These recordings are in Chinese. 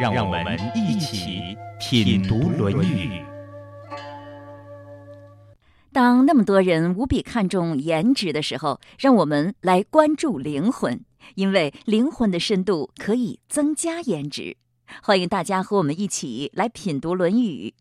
让我们一起品读《论语》。当那么多人无比看重颜值的时候，让我们来关注灵魂，因为灵魂的深度可以增加颜值。欢迎大家和我们一起来品读《论语》。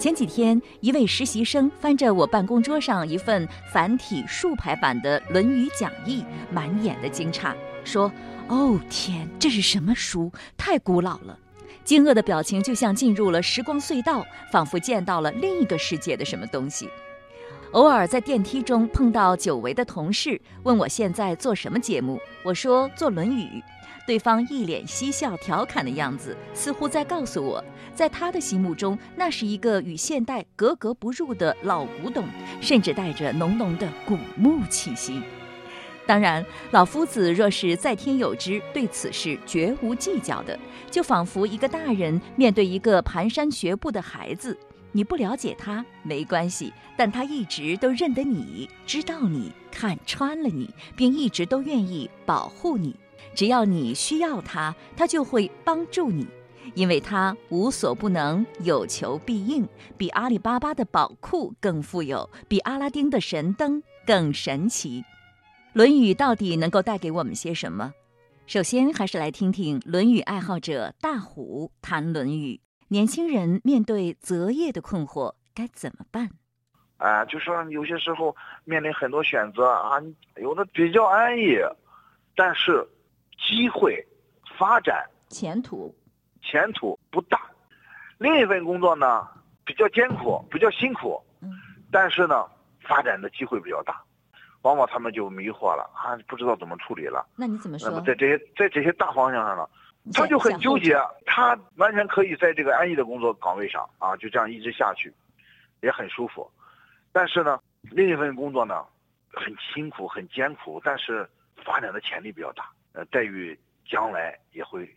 前几天，一位实习生翻着我办公桌上一份繁体竖排版的《论语》讲义，满眼的惊诧，说：“哦天，这是什么书？太古老了！”惊愕的表情就像进入了时光隧道，仿佛见到了另一个世界的什么东西。偶尔在电梯中碰到久违的同事，问我现在做什么节目，我说做《论语》。对方一脸嬉笑调侃的样子，似乎在告诉我，在他的心目中，那是一个与现代格格不入的老古董，甚至带着浓浓的古墓气息。当然，老夫子若是在天有知，对此事绝无计较的，就仿佛一个大人面对一个蹒跚学步的孩子。你不了解他没关系，但他一直都认得你，知道你，看穿了你，并一直都愿意保护你。只要你需要他，他就会帮助你，因为他无所不能，有求必应，比阿里巴巴的宝库更富有，比阿拉丁的神灯更神奇。《论语》到底能够带给我们些什么？首先，还是来听听《论语》爱好者大虎谈《论语》。年轻人面对择业的困惑该怎么办？啊，就说有些时候面临很多选择啊，有的比较安逸，但是。机会、发展、前途、前途不大。另一份工作呢，比较艰苦，比较辛苦，嗯，但是呢，发展的机会比较大。往往他们就迷惑了啊，不知道怎么处理了。那你怎么说？那么在这些在这些大方向上呢，他就很纠结。他完全可以在这个安逸的工作岗位上啊，就这样一直下去，也很舒服。但是呢，另一份工作呢，很辛苦、很艰苦，但是发展的潜力比较大。呃，待遇将来也会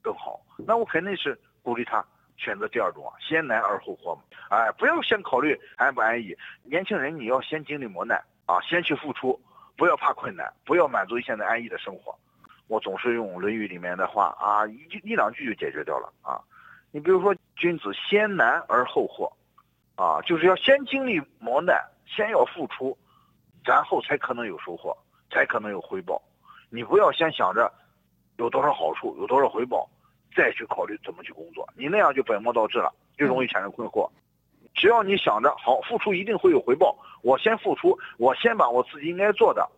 更好。那我肯定是鼓励他选择第二种啊，先难而后获嘛。哎，不要先考虑安不安逸。年轻人，你要先经历磨难啊，先去付出，不要怕困难，不要满足于现在安逸的生活。我总是用《论语》里面的话啊，一句一两句就解决掉了啊。你比如说，君子先难而后获，啊，就是要先经历磨难，先要付出，然后才可能有收获，才可能有回报。你不要先想着有多少好处，有多少回报，再去考虑怎么去工作。你那样就本末倒置了，就容易产生困惑。只要你想着好付出一定会有回报，我先付出，我先把我自己应该做的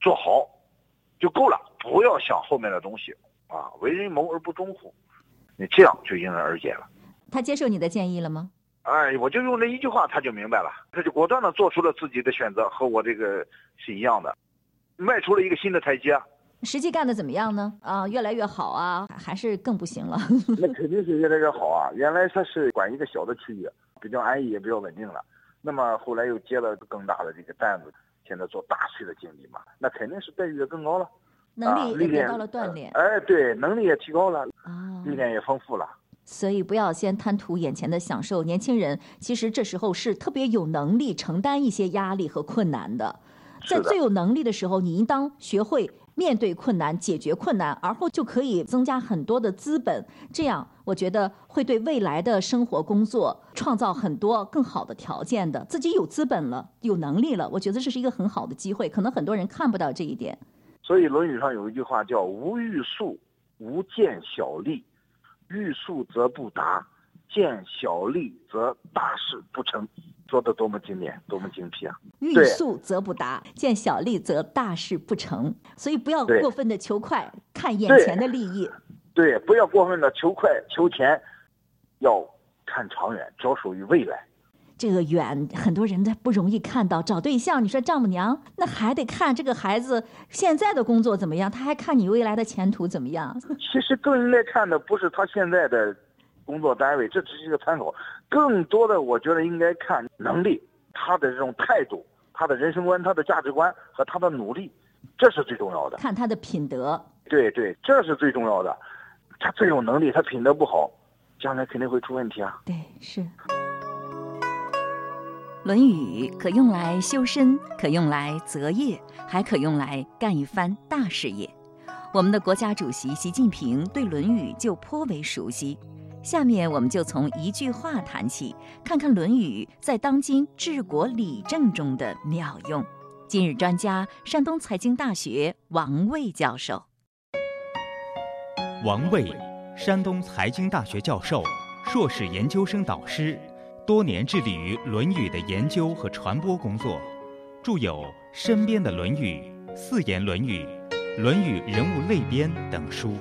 做好就够了，不要想后面的东西啊。为人谋而不忠乎？你这样就迎刃而解了。他接受你的建议了吗？哎，我就用这一句话，他就明白了，他就果断的做出了自己的选择，和我这个是一样的。迈出了一个新的台阶，实际干的怎么样呢？啊，越来越好啊，还是更不行了？那肯定是越来越好啊！原来他是管一个小的区域，比较安逸，也比较稳定了。那么后来又接了更大的这个担子，现在做大区的经理嘛，那肯定是待遇也更高了，能力也得到了锻炼。哎，对，能力也提高了，啊，历练也丰富了。所以不要先贪图眼前的享受，年轻人其实这时候是特别有能力承担一些压力和困难的。在最有能力的时候，你应当学会面对困难、解决困难，而后就可以增加很多的资本。这样，我觉得会对未来的生活、工作创造很多更好的条件的。自己有资本了，有能力了，我觉得这是一个很好的机会。可能很多人看不到这一点。所以，《论语》上有一句话叫“无欲速，无见小利；欲速则不达，见小利则大事不成。”说的多么经典，多么精辟啊！欲速则不达，见小利则大事不成。所以不要过分的求快，看眼前的利益。对，不要过分的求快求钱，要看长远，着手于未来。这个远，很多人他不容易看到。找对象，你说丈母娘那还得看这个孩子现在的工作怎么样，他还看你未来的前途怎么样。其实更应该看的不是他现在的工作单位，这只是一个参考。更多的，我觉得应该看能力，他的这种态度，他的人生观，他的价值观和他的努力，这是最重要的。看他的品德。对对，这是最重要的。他最有能力，他品德不好，将来肯定会出问题啊。对，是。《论语》可用来修身，可用来择业，还可用来干一番大事业。我们的国家主席习近平对《论语》就颇为熟悉。下面我们就从一句话谈起，看看《论语》在当今治国理政中的妙用。今日专家，山东财经大学王卫教授。王卫，山东财经大学教授，硕士研究生导师。多年致力于《论语》的研究和传播工作，著有《身边的论语》《四言论语》《论语人物类编》等书。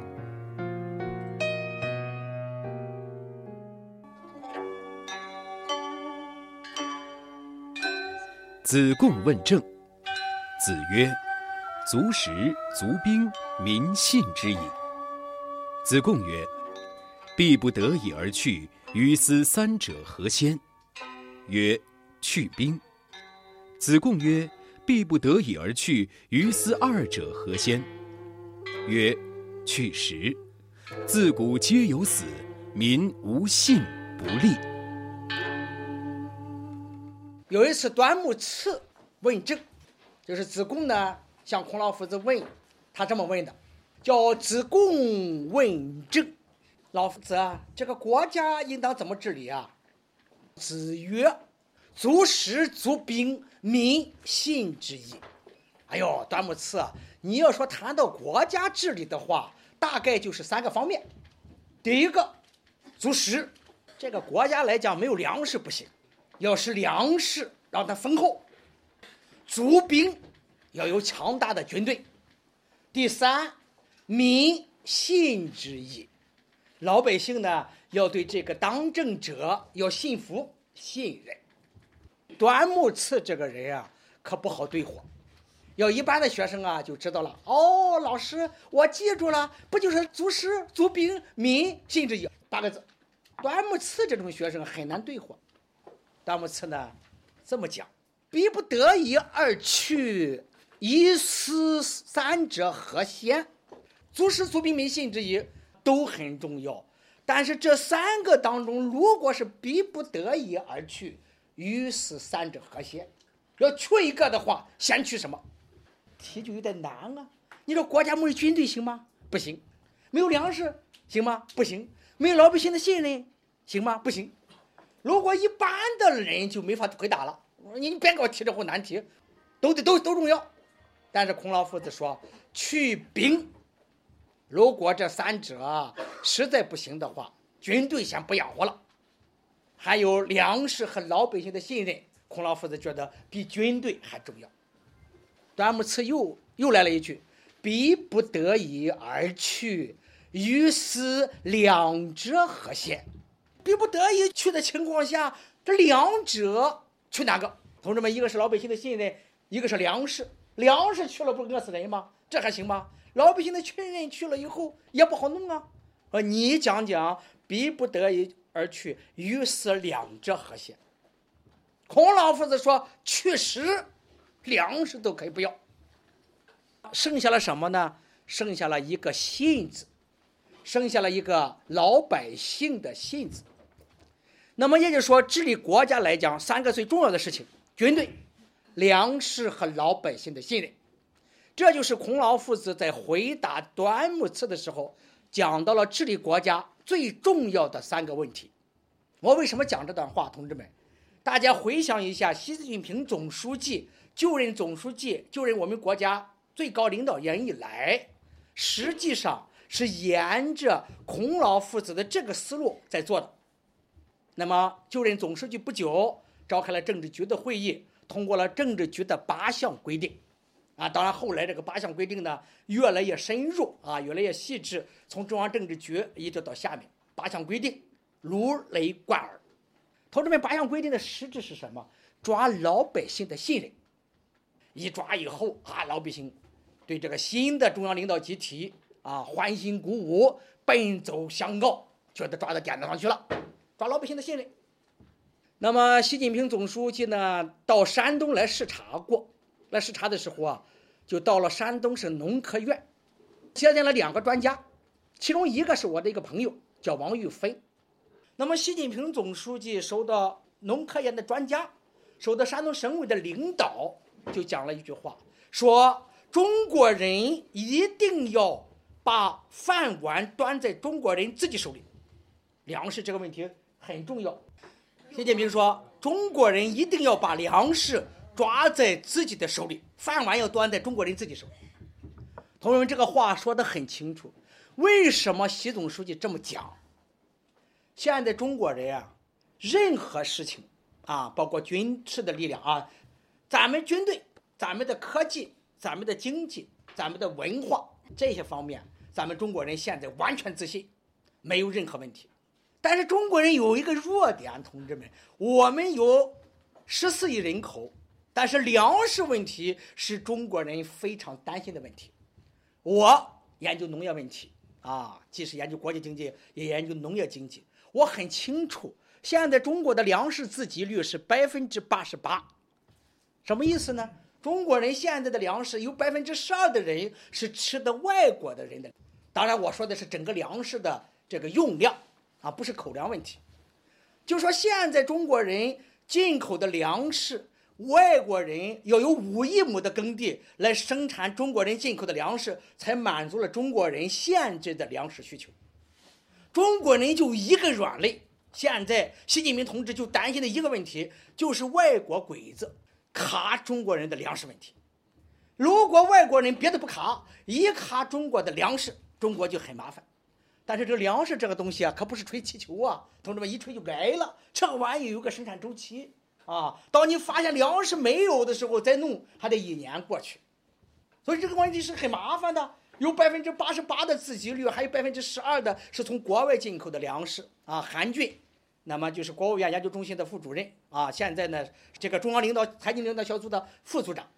子贡问政，子曰：“足食足兵，民信之矣。”子贡曰：“必不得已而去。”于斯三者何先？曰：去兵。子贡曰：必不得已而去。于斯二者何先？曰：去时。自古皆有死，民无信不立。有一次，端木赐问政，就是子贡呢向孔老夫子问，他这么问的，叫子贡问政。老夫子啊，这个国家应当怎么治理啊？子曰：“足食足兵，民信之矣。”哎呦，端木赐啊，你要说谈到国家治理的话，大概就是三个方面。第一个，足食，这个国家来讲没有粮食不行，要是粮食让它丰厚；足兵，要有强大的军队；第三，民信之矣。老百姓呢，要对这个当政者要信服、信任。端木赐这个人啊，可不好对付。要一般的学生啊，就知道了。哦，老师，我记住了，不就是足食、足兵、民信之矣八个字？端木赐这种学生很难对付。端木赐呢，这么讲：逼不得已而去，一思三者何先？足食、足兵、民信之矣。都很重要，但是这三个当中，如果是逼不得已而去，于是三者和谐。要去一个的话，先去什么？题就有点难啊！你说国家没有军队行吗？不行。没有粮食行吗？不行。没有老百姓的信任行吗？不行。如果一般的人就没法回答了。你别给我提这种难题，都得都都重要。但是孔老夫子说，去兵。如果这三者实在不行的话，军队先不养活了，还有粮食和老百姓的信任，孔老夫子觉得比军队还重要。端木赐又又来了一句：“逼不得已而去，于斯两者何先？”逼不得已去的情况下，这两者去哪个？同志们，一个是老百姓的信任，一个是粮食。粮食去了不饿死人吗？这还行吗？老百姓的群人去了以后也不好弄啊！呃，你讲讲，逼不得已而去，于是两者和谐。孔老夫子说：“去时，粮食都可以不要，剩下了什么呢？剩下了一个信字，剩下了一个老百姓的信字。那么也就是说，治理国家来讲，三个最重要的事情：军队、粮食和老百姓的信任。”这就是孔老夫子在回答端木赐的时候讲到了治理国家最重要的三个问题。我为什么讲这段话？同志们，大家回想一下，习近平总书记就任总书记、就任我们国家最高领导人以来，实际上是沿着孔老夫子的这个思路在做的。那么就任总书记不久，召开了政治局的会议，通过了政治局的八项规定。啊，当然，后来这个八项规定呢，越来越深入啊，越来越细致，从中央政治局一直到下面，八项规定如雷贯耳。同志们，八项规定的实质是什么？抓老百姓的信任。一抓以后啊，老百姓对这个新的中央领导集体啊欢欣鼓舞，奔走相告，觉得抓到点子上去了，抓老百姓的信任。那么，习近平总书记呢，到山东来视察过，来视察的时候啊，就到了山东省农科院，接见了两个专家，其中一个是我的一个朋友，叫王玉芬。那么，习近平总书记收到农科院的专家，收到山东省委的领导，就讲了一句话，说中国人一定要把饭碗端在中国人自己手里，粮食这个问题很重要。习近平说：“中国人一定要把粮食抓在自己的手里，饭碗要端在中国人自己手里。”同志们，这个话说得很清楚。为什么习总书记这么讲？现在中国人啊，任何事情啊，包括军事的力量啊，咱们军队、咱们的科技、咱们的经济、咱们的文化这些方面，咱们中国人现在完全自信，没有任何问题。但是中国人有一个弱点，同志们，我们有十四亿人口，但是粮食问题是中国人非常担心的问题。我研究农业问题啊，既是研究国际经济，也研究农业经济。我很清楚，现在中国的粮食自给率是百分之八十八，什么意思呢？中国人现在的粮食有百分之十二的人是吃的外国的人的，当然我说的是整个粮食的这个用量。啊，不是口粮问题，就说现在中国人进口的粮食，外国人要有五亿亩的耕地来生产中国人进口的粮食，才满足了中国人现在的粮食需求。中国人就一个软肋，现在习近平同志就担心的一个问题，就是外国鬼子卡中国人的粮食问题。如果外国人别的不卡，一卡中国的粮食，中国就很麻烦。但是这粮食这个东西啊，可不是吹气球啊，同志们一吹就来了。这玩意有个生产周期啊，当你发现粮食没有的时候再弄，还得一年过去。所以这个问题是很麻烦的。有百分之八十八的自给率，还有百分之十二的是从国外进口的粮食啊。韩俊，那么就是国务院研究中心的副主任啊，现在呢这个中央领导财经领导小组的副组长，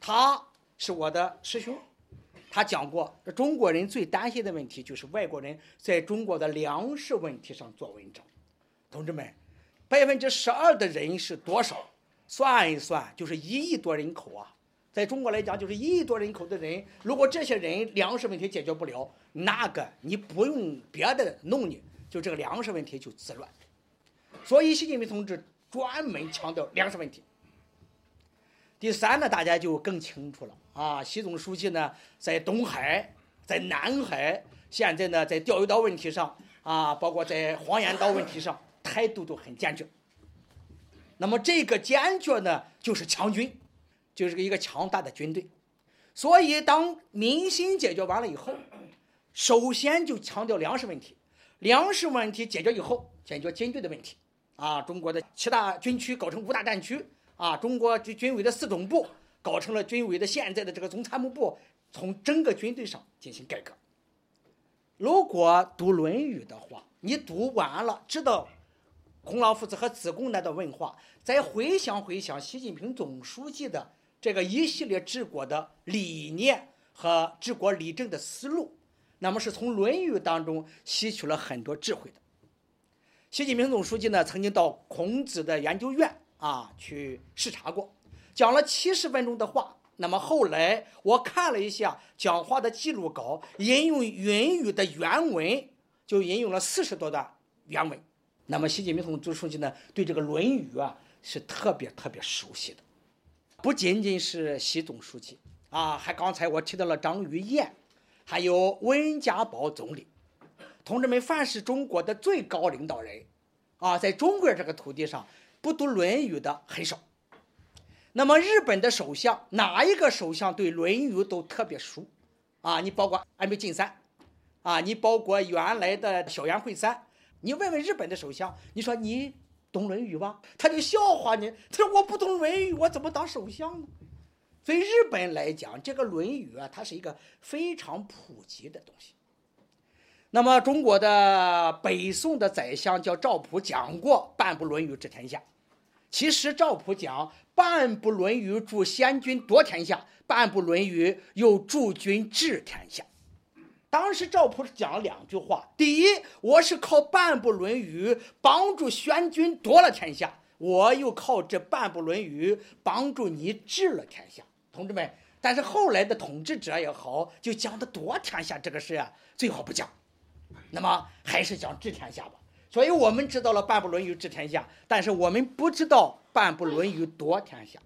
他是我的师兄。他讲过，中国人最担心的问题就是外国人在中国的粮食问题上做文章。同志们，百分之十二的人是多少？算一算，就是一亿多人口啊！在中国来讲，就是一亿多人口的人，如果这些人粮食问题解决不了，那个你不用别的弄你，就这个粮食问题就自乱。所以，习近平同志专门强调粮食问题。第三呢，大家就更清楚了啊。习总书记呢，在东海、在南海，现在呢，在钓鱼岛问题上啊，包括在黄岩岛问题上，态度都很坚决。那么这个坚决呢，就是强军，就是一个强大的军队。所以，当民心解决完了以后，首先就强调粮食问题。粮食问题解决以后，解决军队的问题。啊，中国的七大军区搞成五大战区。啊，中国军军委的四总部搞成了军委的现在的这个总参谋部，从整个军队上进行改革。如果读《论语》的话，你读完了，知道孔老夫子和子贡那段问话，再回想回想习近平总书记的这个一系列治国的理念和治国理政的思路，那么是从《论语》当中吸取了很多智慧的。习近平总书记呢，曾经到孔子的研究院。啊，去视察过，讲了七十分钟的话。那么后来我看了一下讲话的记录稿，引用《云语》的原文，就引用了四十多段原文。那么习近平总书记呢，对这个《论语》啊是特别特别熟悉的。不仅仅是习总书记啊，还刚才我提到了张玉燕，还有温家宝总理。同志们，凡是中国的最高领导人，啊，在中国这个土地上。不读《论语》的很少。那么日本的首相，哪一个首相对《论语》都特别熟？啊，你包括安倍晋三，啊，你包括原来的小渊惠三，你问问日本的首相，你说你懂《论语》吧？他就笑话你，他说我不懂《论语》，我怎么当首相呢？所以日本来讲，这个《论语》啊，它是一个非常普及的东西。那么中国的北宋的宰相叫赵普讲过半部《论语》治天下。其实赵普讲半部《论语》助先君夺天下，半部《论语》又助君治天下。当时赵普讲了两句话：第一，我是靠半部《论语》帮助宣君夺了天下；我又靠这半部《论语》帮助你治了天下。同志们，但是后来的统治者也好，就讲的夺天下这个事啊，最好不讲。那么还是讲治天下吧。所以我们知道了半部《论语》治天下，但是我们不知道半部《论语》夺天下。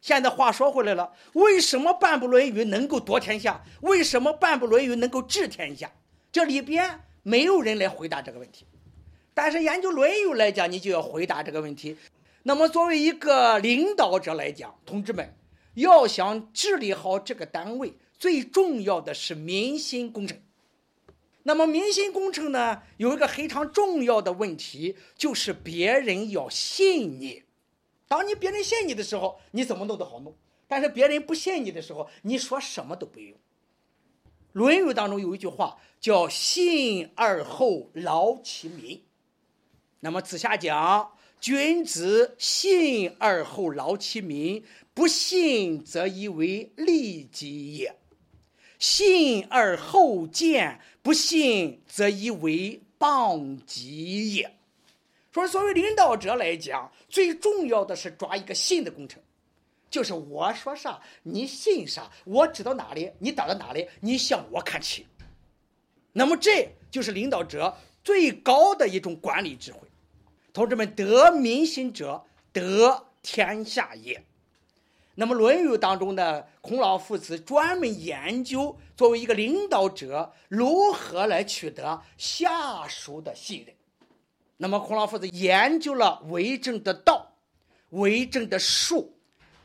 现在话说回来了，为什么半部《论语》能够夺天下？为什么半部《论语》能够治天下？这里边没有人来回答这个问题。但是研究《论语》来讲，你就要回答这个问题。那么作为一个领导者来讲，同志们要想治理好这个单位，最重要的是民心工程。那么民心工程呢，有一个非常重要的问题，就是别人要信你。当你别人信你的时候，你怎么弄都好弄；但是别人不信你的时候，你说什么都不用。《论语》当中有一句话叫“信而后劳其民”。那么子夏讲：“君子信而后劳其民，不信则以为利己也；信而后见，不信则以为谤己也。”说，作为领导者来讲，最重要的是抓一个信的工程，就是我说啥你信啥，我知道哪里你打到哪里，你向我看齐。那么这就是领导者最高的一种管理智慧。同志们，得民心者得天下也。那么《论语》当中呢，孔老夫子专门研究作为一个领导者如何来取得下属的信任。那么，孔老夫子研究了为政的道、为政的术、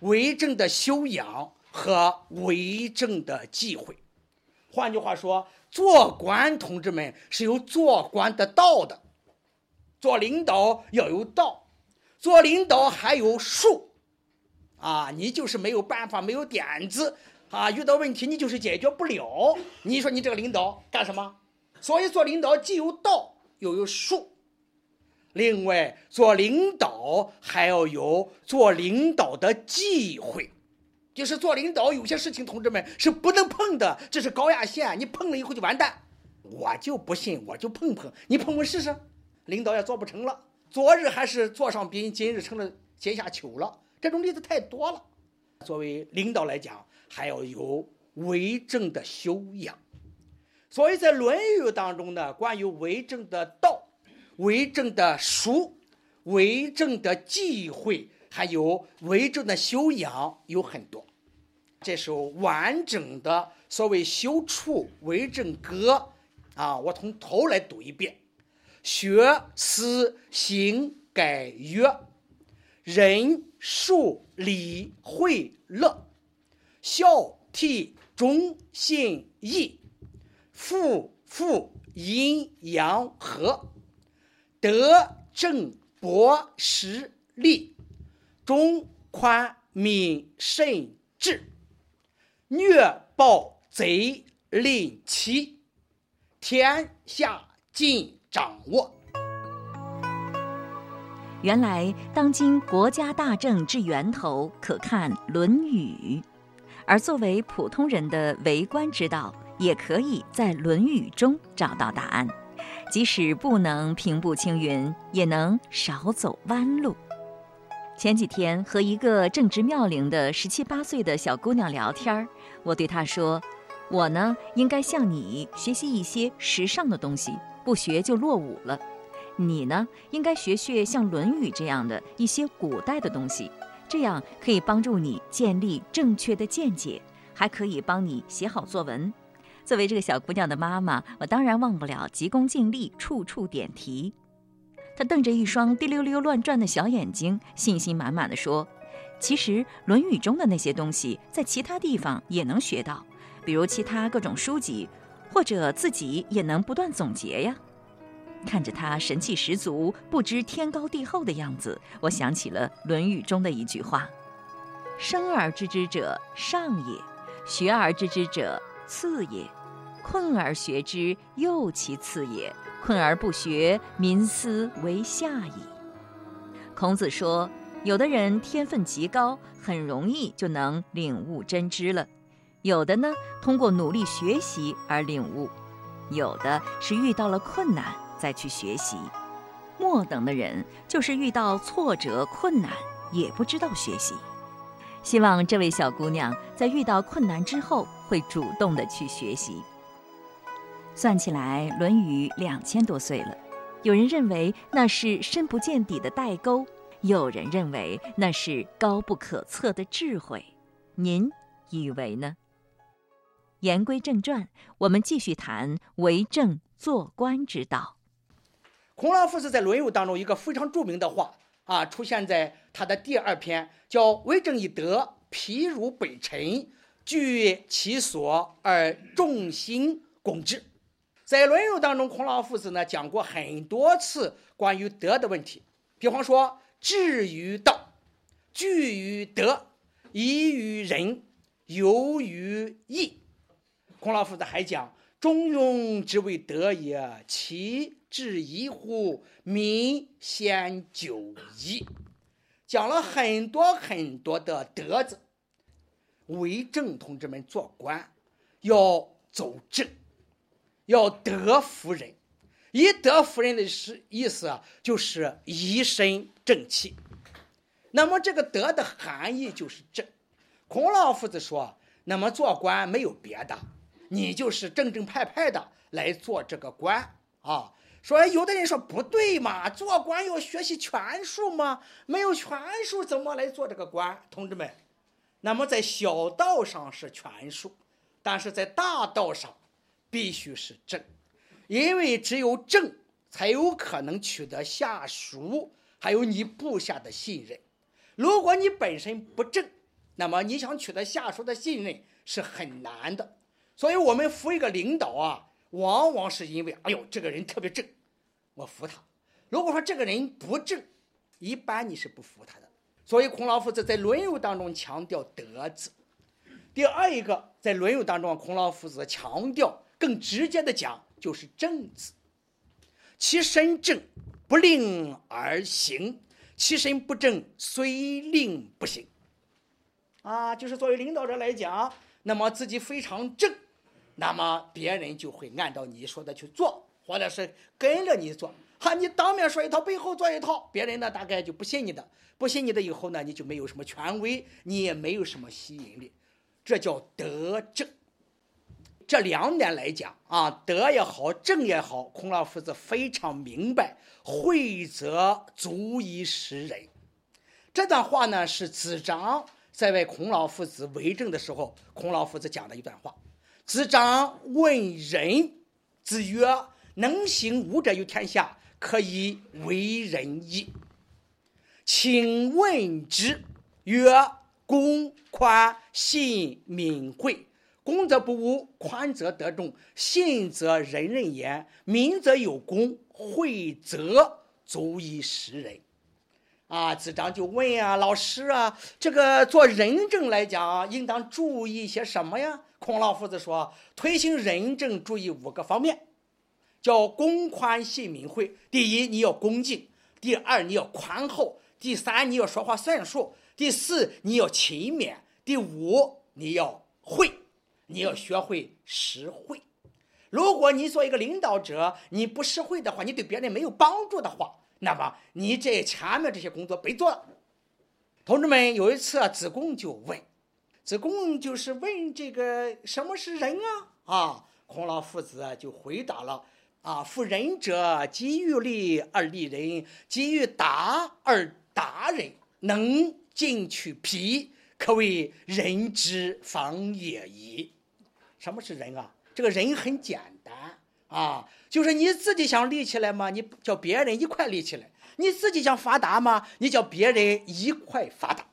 为政的修养和为政的忌讳。换句话说，做官，同志们是有做官的道的；做领导要有道，做领导还有术。啊，你就是没有办法，没有点子啊，遇到问题你就是解决不了。你说你这个领导干什么？所以做领导既有道又有术。另外，做领导还要有做领导的忌讳，就是做领导有些事情，同志们是不能碰的，这是高压线，你碰了以后就完蛋。我就不信，我就碰碰，你碰碰试试，领导也做不成了。昨日还是座上宾，今日成了阶下囚了，这种例子太多了。作为领导来讲，还要有为政的修养。所以在《论语》当中呢，关于为政的道。为政的术，为政的忌讳，还有为政的修养有很多。这首完整的所谓《修处为政歌》，啊，我从头来读一遍：学思行改约，仁术礼惠乐，孝悌忠信义，富富阴阳和。德正博实利，忠宽敏慎智，虐暴贼吝欺，天下尽掌握。原来，当今国家大政之源头，可看《论语》，而作为普通人的为官之道，也可以在《论语》中找到答案。即使不能平步青云，也能少走弯路。前几天和一个正值妙龄的十七八岁的小姑娘聊天我对她说：“我呢，应该向你学习一些时尚的东西，不学就落伍了。你呢，应该学学像《论语》这样的一些古代的东西，这样可以帮助你建立正确的见解，还可以帮你写好作文。”作为这个小姑娘的妈妈，我当然忘不了急功近利，处处点题。她瞪着一双滴溜溜乱转的小眼睛，信心满满的说：“其实《论语》中的那些东西，在其他地方也能学到，比如其他各种书籍，或者自己也能不断总结呀。”看着他神气十足、不知天高地厚的样子，我想起了《论语》中的一句话：“生而知之者上也，学而知之者次也。”困而学之，又其次也；困而不学，民思为下矣。孔子说，有的人天分极高，很容易就能领悟真知了；有的呢，通过努力学习而领悟；有的是遇到了困难再去学习。末等的人，就是遇到挫折困难也不知道学习。希望这位小姑娘在遇到困难之后，会主动的去学习。算起来，《论语》两千多岁了，有人认为那是深不见底的代沟，有人认为那是高不可测的智慧。您以为呢？言归正传，我们继续谈为政做官之道。孔老夫子在《论语》当中一个非常著名的话啊，出现在他的第二篇，叫“为政以德，譬如北辰，居其所而众星拱之”。在《论语》当中，孔老夫子呢讲过很多次关于德的问题，比方说至于道，据于德，宜于仁，游于义。孔老夫子还讲：“中庸之谓德也，其。”至一乎？民先久矣。讲了很多很多的德子。为政，同志们做官要走正，要德服人。以德服人的是意思啊，就是一身正气。那么这个德的含义就是正。孔老夫子说：“那么做官没有别的，你就是正正派派的来做这个官啊。”说有的人说不对嘛，做官要学习权术吗？没有权术怎么来做这个官？同志们，那么在小道上是权术，但是在大道上必须是正，因为只有正才有可能取得下属还有你部下的信任。如果你本身不正，那么你想取得下属的信任是很难的。所以我们服一个领导啊，往往是因为哎呦这个人特别正。我服他。如果说这个人不正，一般你是不服他的。所以孔老夫子在《论语》当中强调德字。第二一个，在《论语》当中，孔老夫子强调更直接的讲，就是正字。其身正，不令而行；其身不正，虽令不行。啊，就是作为领导者来讲，那么自己非常正，那么别人就会按照你说的去做。或者是跟着你做，哈，你当面说一套，背后做一套，别人呢大概就不信你的，不信你的以后呢，你就没有什么权威，你也没有什么吸引力，这叫德正。这两点来讲啊，德也好，正也好，孔老夫子非常明白，惠则足以使人。这段话呢是子张在为孔老夫子为政的时候，孔老夫子讲的一段话。子张问仁，子曰。能行吾者于天下，可以为人矣。请问之曰：公宽信敏惠。公则不污，宽则得众，信则人人言，民则有功，惠则足以食人。啊，子张就问啊，老师啊，这个做仁政来讲，应当注意些什么呀？孔老夫子说，推行仁政，注意五个方面。叫公宽信民惠。第一，你要恭敬；第二，你要宽厚；第三，你要说话算数；第四，你要勤勉；第五，你要会，你要学会实惠。如果你做一个领导者，你不实惠的话，你对别人没有帮助的话，那么你这前面这些工作白做了。同志们，有一次啊，子贡就问，子贡就是问这个什么是人啊？啊，孔老夫子就回答了。啊，夫仁者，积于利而利人，积于达而达人，能进取皮，可谓人之方也已。什么是人啊？这个人很简单啊，就是你自己想立起来吗？你叫别人一块立起来。你自己想发达吗？你叫别人一块发达。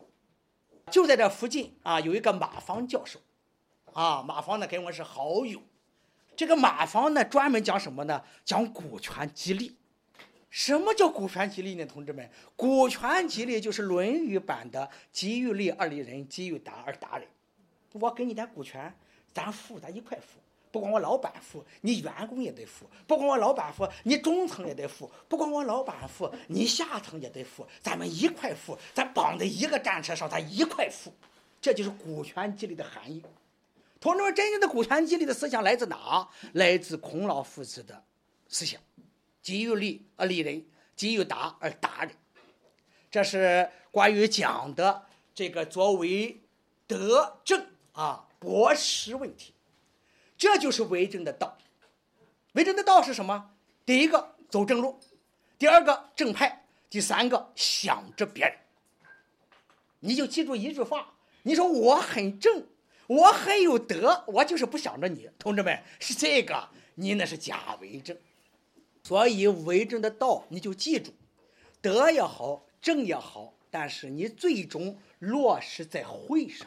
就在这附近啊，有一个马芳教授，啊，马芳呢跟我是好友。这个马房呢，专门讲什么呢？讲股权激励。什么叫股权激励呢？同志们，股权激励就是《论语》版的“己欲立而立人，己欲达而达人”。我给你点股权，咱富，咱一块富；不光我老板富，你员工也得富；不光我老板富，你中层也得富；不光我老板富，你下层也得富。咱们一块富，咱绑在一个战车上，咱一块富。这就是股权激励的含义。同志们，真正的股权激励的思想来自哪？来自孔老夫子的思想：己有利而利人，己有达而达人。这是关于讲的这个作为德政啊博识问题。这就是为政的道。为政的道是什么？第一个走正路，第二个正派，第三个想着别人。你就记住一句话：你说我很正，我很有德，我就是不想着你。同志们，是这个，你那是假为政。所以为政的道，你就记住，德也好，正也好，但是你最终落实在会上。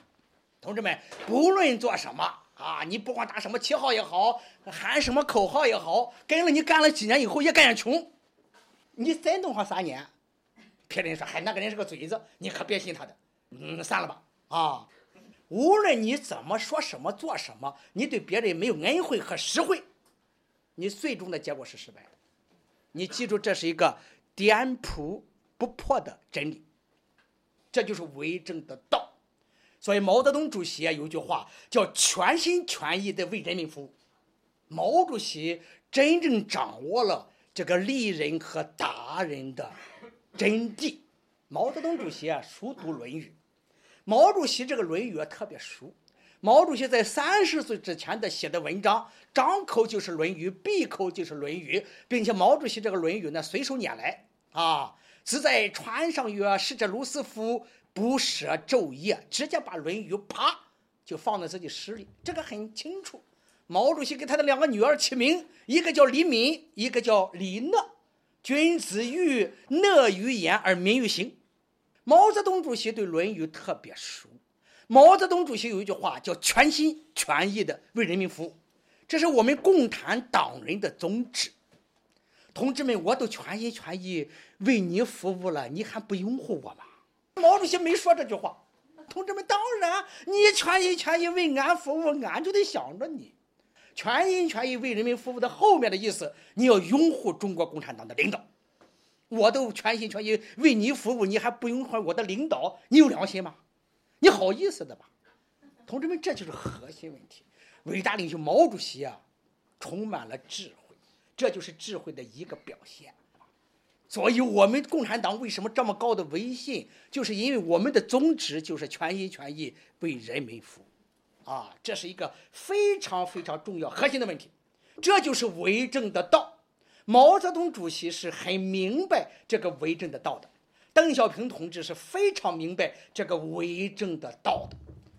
同志们，不论做什么。啊，你不管打什么旗号也好，喊什么口号也好，跟了你干了几年以后也干穷。你再弄上三年，别人说嗨，那个人是个嘴子，你可别信他的。嗯，算了吧。啊，无论你怎么说什么做什么，你对别人没有恩惠和实惠，你最终的结果是失败的。你记住，这是一个颠扑不破的真理。这就是为政的道。所以毛泽东主席啊有句话叫“全心全意的为人民服务”。毛主席真正掌握了这个利人和达人的真谛。毛泽东主席啊熟读《论语》，毛主席这个《论语》特别熟。毛主席在三十岁之前的写的文章，张口就是《论语》，闭口就是《论语》，并且毛主席这个《论语》呢随手拈来啊，只在船上曰：“逝者如斯夫。”不舍昼夜，直接把《论语》啪就放在自己诗里，这个很清楚。毛主席给他的两个女儿起名，一个叫李敏，一个叫李讷。君子喻讷于言而敏于行。毛泽东主席对《论语》特别熟。毛泽东主席有一句话叫“全心全意的为人民服务”，这是我们共产党人的宗旨。同志们，我都全心全意为你服务了，你还不拥护我吗？毛主席没说这句话，同志们，当然你全心全意为俺服务，俺就得想着你，全心全意为人民服务的后面的意思，你要拥护中国共产党的领导。我都全心全意为你服务，你还不拥护我的领导，你有良心吗？你好意思的吧？同志们，这就是核心问题。伟大领袖毛主席啊，充满了智慧，这就是智慧的一个表现。所以，我们共产党为什么这么高的威信？就是因为我们的宗旨就是全心全意为人民服务，啊，这是一个非常非常重要核心的问题。这就是为政的道。毛泽东主席是很明白这个为政的道的，邓小平同志是非常明白这个为政的道的。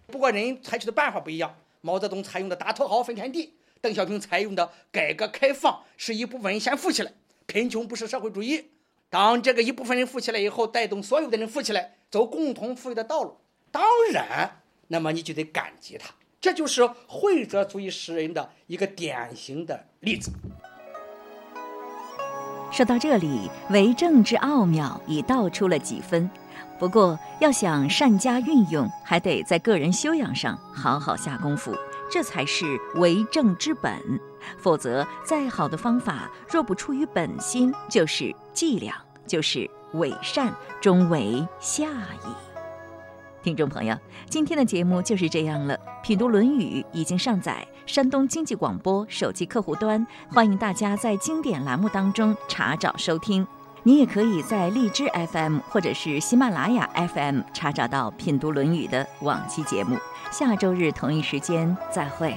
不过，人采取的办法不一样。毛泽东采用的打土豪分田地，邓小平采用的改革开放是一部分人先富起来，贫穷不是社会主义。当这个一部分人富起来以后，带动所有的人富起来，走共同富裕的道路。当然，那么你就得感激他。这就是惠泽足以识人的一个典型的例子。说到这里，为政之奥妙已道出了几分。不过，要想善加运用，还得在个人修养上好好下功夫，这才是为政之本。否则，再好的方法，若不出于本心，就是伎俩，就是伪善，终为下矣。听众朋友，今天的节目就是这样了。品读《论语》已经上载山东经济广播手机客户端，欢迎大家在经典栏目当中查找收听。你也可以在荔枝 FM 或者是喜马拉雅 FM 查找到品读《论语》的往期节目。下周日同一时间再会。